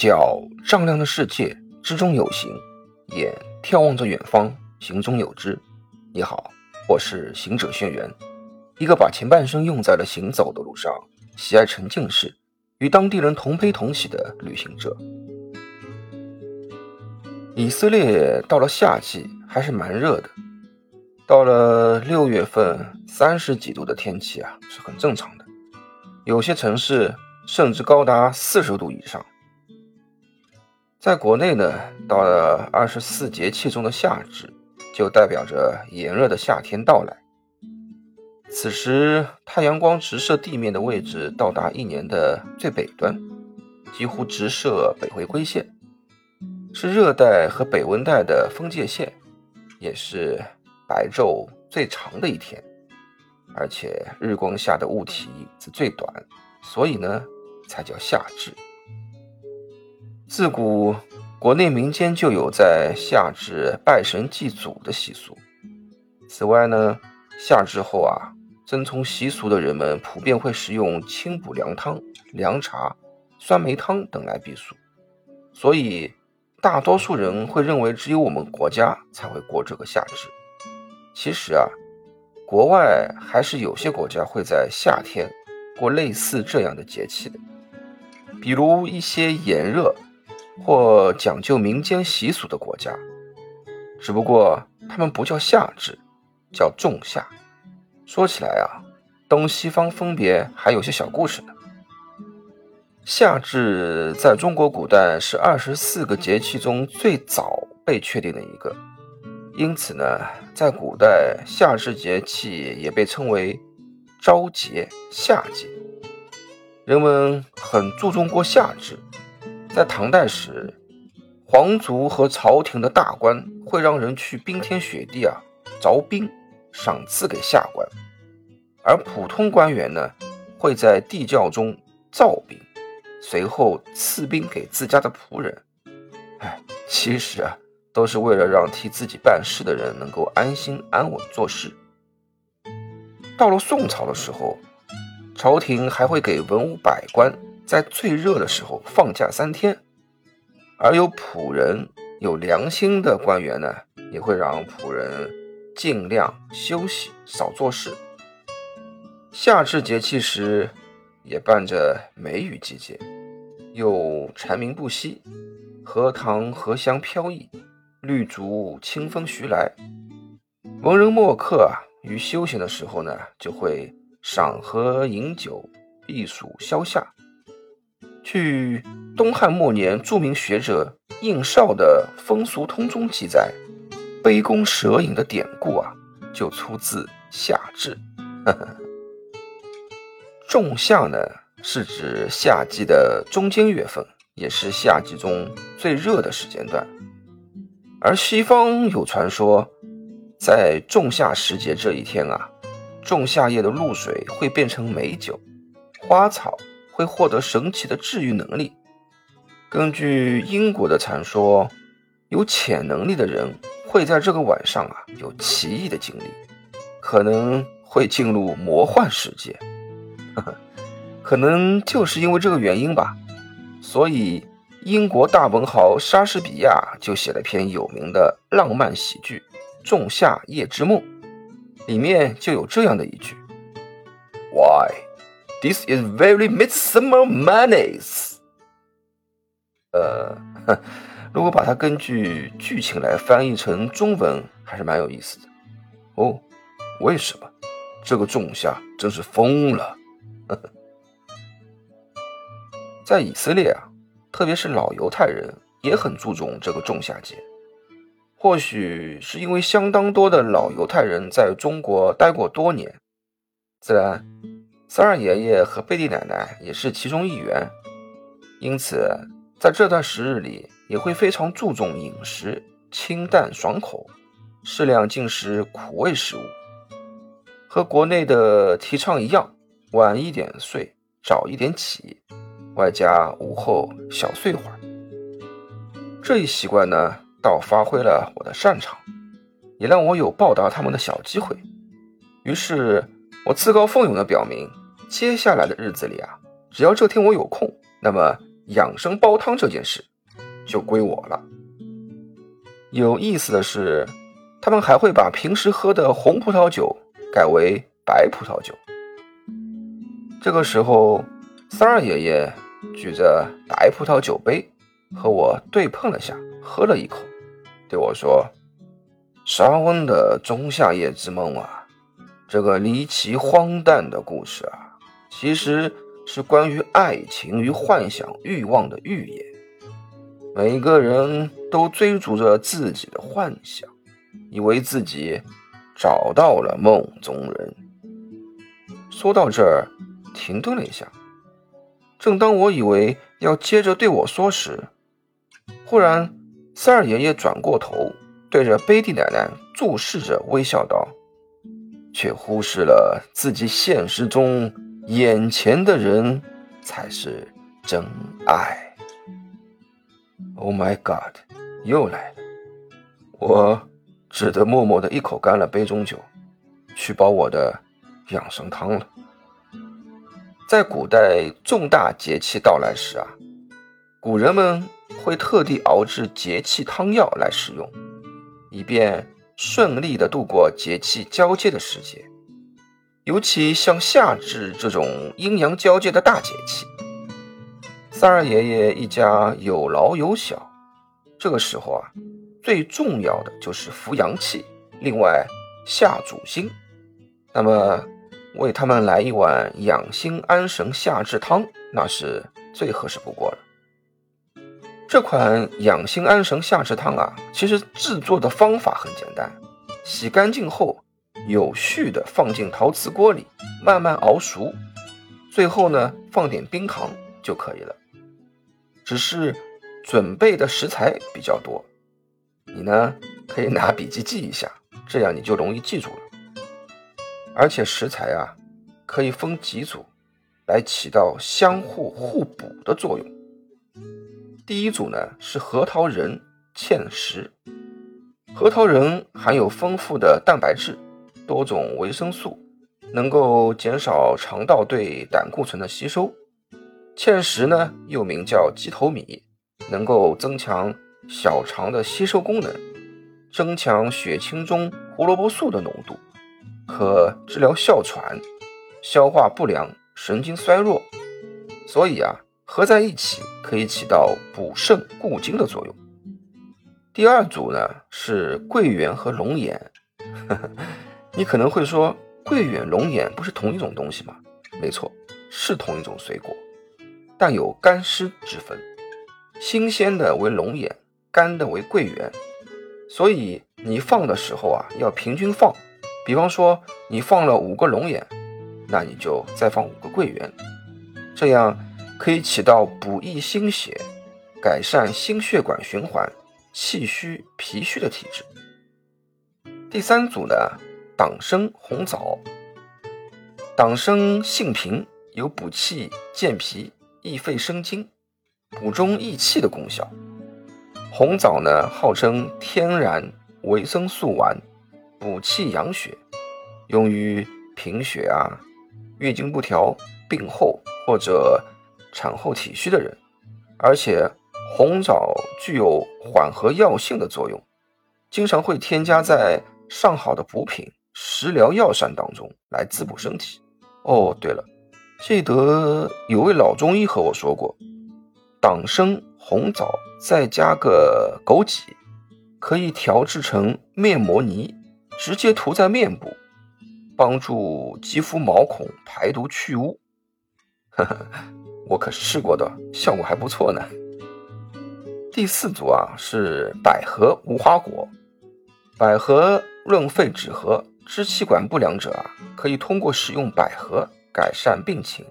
脚丈量的世界，之中有形；眼眺望着远方，行中有知。你好，我是行者轩辕，一个把前半生用在了行走的路上，喜爱沉浸式，与当地人同悲同喜的旅行者。以色列到了夏季还是蛮热的，到了六月份，三十几度的天气啊是很正常的，有些城市甚至高达四十度以上。在国内呢，到了二十四节气中的夏至，就代表着炎热的夏天到来。此时，太阳光直射地面的位置到达一年的最北端，几乎直射北回归线，是热带和北温带的分界线，也是白昼最长的一天，而且日光下的物体是最短，所以呢，才叫夏至。自古，国内民间就有在夏至拜神祭祖的习俗。此外呢，夏至后啊，遵从习俗的人们普遍会食用清补凉汤、凉茶、酸梅汤等来避暑。所以，大多数人会认为只有我们国家才会过这个夏至。其实啊，国外还是有些国家会在夏天过类似这样的节气的，比如一些炎热。或讲究民间习俗的国家，只不过他们不叫夏至，叫仲夏。说起来啊，东西方分别还有些小故事呢。夏至在中国古代是二十四个节气中最早被确定的一个，因此呢，在古代夏至节气也被称为朝节、夏节。人们很注重过夏至。在唐代时，皇族和朝廷的大官会让人去冰天雪地啊凿冰，赏赐给下官；而普通官员呢，会在地窖中造冰，随后赐冰给自家的仆人。哎，其实啊，都是为了让替自己办事的人能够安心安稳做事。到了宋朝的时候，朝廷还会给文武百官。在最热的时候放假三天，而有仆人有良心的官员呢，也会让仆人尽量休息，少做事。夏至节气时，也伴着梅雨季节，又蝉鸣不息，荷塘荷香飘逸，绿竹清风徐来。文人墨客啊，于休闲的时候呢，就会赏荷饮酒，避暑消夏。据东汉末年著名学者应绍的《风俗通》中记载，杯弓蛇影的典故啊，就出自夏至。仲夏呢，是指夏季的中间月份，也是夏季中最热的时间段。而西方有传说，在仲夏时节这一天啊，仲夏夜的露水会变成美酒，花草。会获得神奇的治愈能力。根据英国的传说，有潜能力的人会在这个晚上啊有奇异的经历，可能会进入魔幻世界。可能就是因为这个原因吧，所以英国大文豪莎士比亚就写了篇有名的浪漫喜剧《仲夏夜之梦》，里面就有这样的一句：“Why？” This is very midsummer madness。呃，如果把它根据剧情来翻译成中文，还是蛮有意思的。哦，为什么？这个仲夏真是疯了。在以色列啊，特别是老犹太人也很注重这个仲夏节。或许是因为相当多的老犹太人在中国待过多年，自然。三二爷爷和贝蒂奶奶也是其中一员，因此在这段时日里也会非常注重饮食，清淡爽口，适量进食苦味食物。和国内的提倡一样，晚一点睡，早一点起，外加午后小睡会儿。这一习惯呢，倒发挥了我的擅长，也让我有报答他们的小机会。于是，我自告奋勇地表明。接下来的日子里啊，只要这天我有空，那么养生煲汤这件事就归我了。有意思的是，他们还会把平时喝的红葡萄酒改为白葡萄酒。这个时候，三二爷爷举着白葡萄酒杯和我对碰了下，喝了一口，对我说：“沙温的仲夏夜之梦啊，这个离奇荒诞的故事啊，其实……”是关于爱情与幻想、欲望的预言。每个人都追逐着自己的幻想，以为自己找到了梦中人。说到这儿，停顿了一下。正当我以为要接着对我说时，忽然三二爷爷转过头，对着贝蒂奶奶注视着，微笑道，却忽视了自己现实中。眼前的人才是真爱。Oh my God，又来了！我只得默默的一口干了杯中酒，去煲我的养生汤了。在古代重大节气到来时啊，古人们会特地熬制节气汤药来使用，以便顺利的度过节气交接的时节。尤其像夏至这种阴阳交界的大节气，三二爷爷一家有老有小，这个时候啊，最重要的就是扶阳气，另外下主心。那么为他们来一碗养心安神夏至汤，那是最合适不过了。这款养心安神夏至汤啊，其实制作的方法很简单，洗干净后。有序的放进陶瓷锅里，慢慢熬熟，最后呢放点冰糖就可以了。只是准备的食材比较多，你呢可以拿笔记记一下，这样你就容易记住了。而且食材啊可以分几组，来起到相互互补的作用。第一组呢是核桃仁芡实，核桃仁含有丰富的蛋白质。多种维生素能够减少肠道对胆固醇的吸收，芡实呢又名叫鸡头米，能够增强小肠的吸收功能，增强血清中胡萝卜素的浓度，可治疗哮喘、消化不良、神经衰弱，所以啊合在一起可以起到补肾固精的作用。第二组呢是桂圆和龙眼。你可能会说，桂圆、龙眼不是同一种东西吗？没错，是同一种水果，但有干湿之分。新鲜的为龙眼，干的为桂圆。所以你放的时候啊，要平均放。比方说，你放了五个龙眼，那你就再放五个桂圆，这样可以起到补益心血、改善心血管循环、气虚脾虚的体质。第三组呢？党参、红枣。党参性平，有补气健脾、益肺生津、补中益气的功效。红枣呢，号称天然维生素丸，补气养血，用于贫血啊、月经不调、病后或者产后体虚的人。而且红枣具有缓和药性的作用，经常会添加在上好的补品。食疗药膳当中来滋补身体。哦，对了，记得有位老中医和我说过，党参、红枣再加个枸杞，可以调制成面膜泥，直接涂在面部，帮助肌肤毛孔排毒去污。呵呵，我可是试过的，效果还不错呢。第四组啊是百合、无花果。百合润肺止咳。支气管不良者啊，可以通过使用百合改善病情，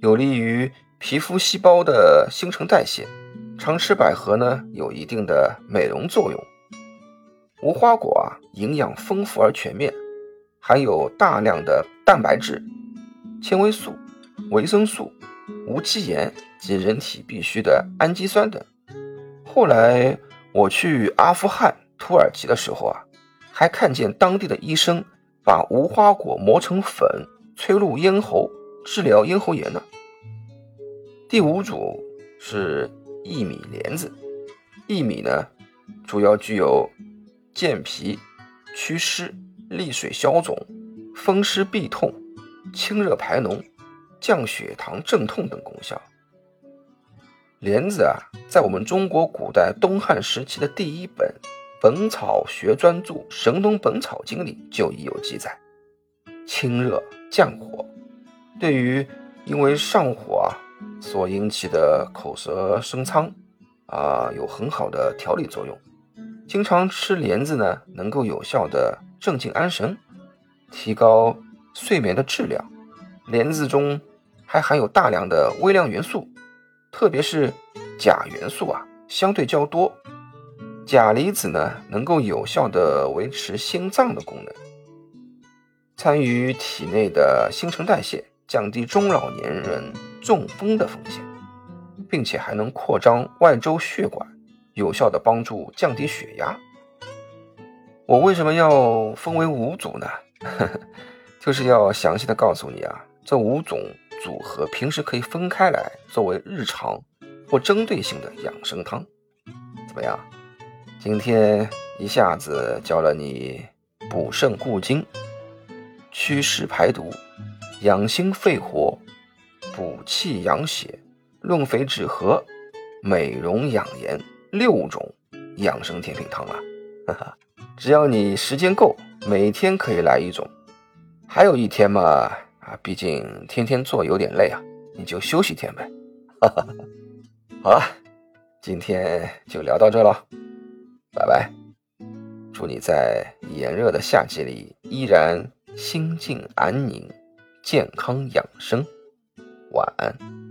有利于皮肤细胞的新陈代谢。常吃百合呢，有一定的美容作用。无花果啊，营养丰富而全面，含有大量的蛋白质、纤维素、维生素、无机盐及人体必需的氨基酸等。后来我去阿富汗、土耳其的时候啊。还看见当地的医生把无花果磨成粉，吹入咽喉，治疗咽喉炎呢。第五组是薏米莲子。薏米呢，主要具有健脾、祛湿、利水消肿、风湿痹痛、清热排脓、降血糖镇痛等功效。莲子啊，在我们中国古代东汉时期的第一本《本草学专著·神农本草经》里就已有记载，清热降火，对于因为上火啊所引起的口舌生疮啊，有很好的调理作用。经常吃莲子呢，能够有效的镇静安神，提高睡眠的质量。莲子中还含有大量的微量元素。特别是钾元素啊，相对较多。钾离子呢，能够有效的维持心脏的功能，参与体内的新陈代谢，降低中老年人中风的风险，并且还能扩张外周血管，有效的帮助降低血压。我为什么要分为五组呢？就是要详细的告诉你啊，这五种。组合平时可以分开来作为日常或针对性的养生汤，怎么样？今天一下子教了你补肾固精、祛湿排毒、养心肺活、补气养血、润肥止咳、美容养颜六种养生甜品汤了。哈哈，只要你时间够，每天可以来一种，还有一天嘛。啊，毕竟天天做有点累啊，你就休息天呗。哈哈，好了，今天就聊到这了，拜拜。祝你在炎热的夏季里依然心静安宁、健康养生。晚安。